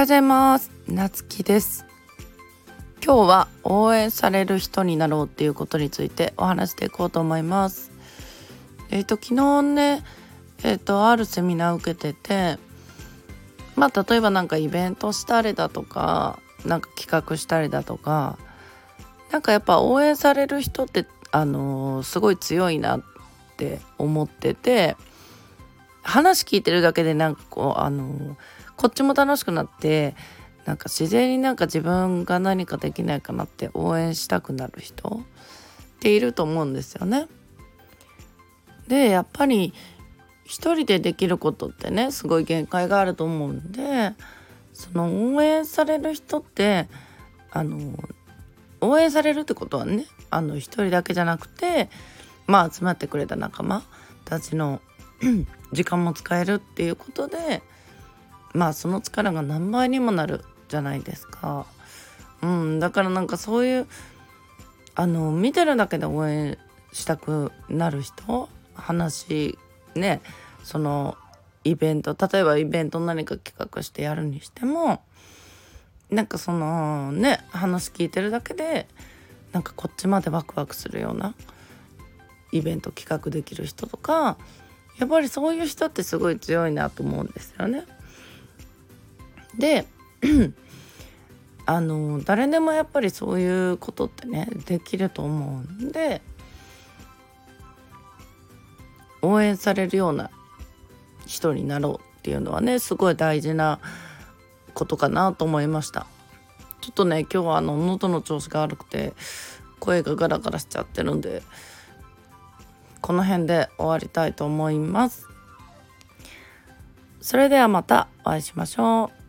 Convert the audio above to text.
おはようございます。なつきです。今日は応援される人になろうっていうことについてお話していこうと思います。えっ、ー、と昨日ねえっ、ー、とあるセミナー受けててまあ例えば何かイベントしたりだとかなんか企画したりだとかなんかやっぱ応援される人ってあのー、すごい強いなって思ってて話聞いてるだけでなんかこうあのこっちも楽しくなってなんか自然になんか自分が何かできないかなって応援したくなる人っていると思うんですよね。でやっぱり一人でできることってねすごい限界があると思うんでその応援される人ってあの応援されるってことはねあの一人だけじゃなくてまあ集まってくれた仲間たちの 時間も使えるっていうことでまあその力が何倍にもなるじゃないですか。うん、だからなんかそういうあの見てるだけで応援したくなる人話ねそのイベント例えばイベント何か企画してやるにしてもなんかそのね話聞いてるだけでなんかこっちまでワクワクするようなイベント企画できる人とかやっぱりそういう人ってすごい強いなと思うんですよね。で あの誰でもやっぱりそういうことってねできると思うんで応援されるような人になろうっていうのはねすごい大事なことかなと思いました。ちょっとね今日はあの喉の調子が悪くて声がガラガラしちゃってるんでこの辺で終わりたいと思います。それではまたお会いしましょう。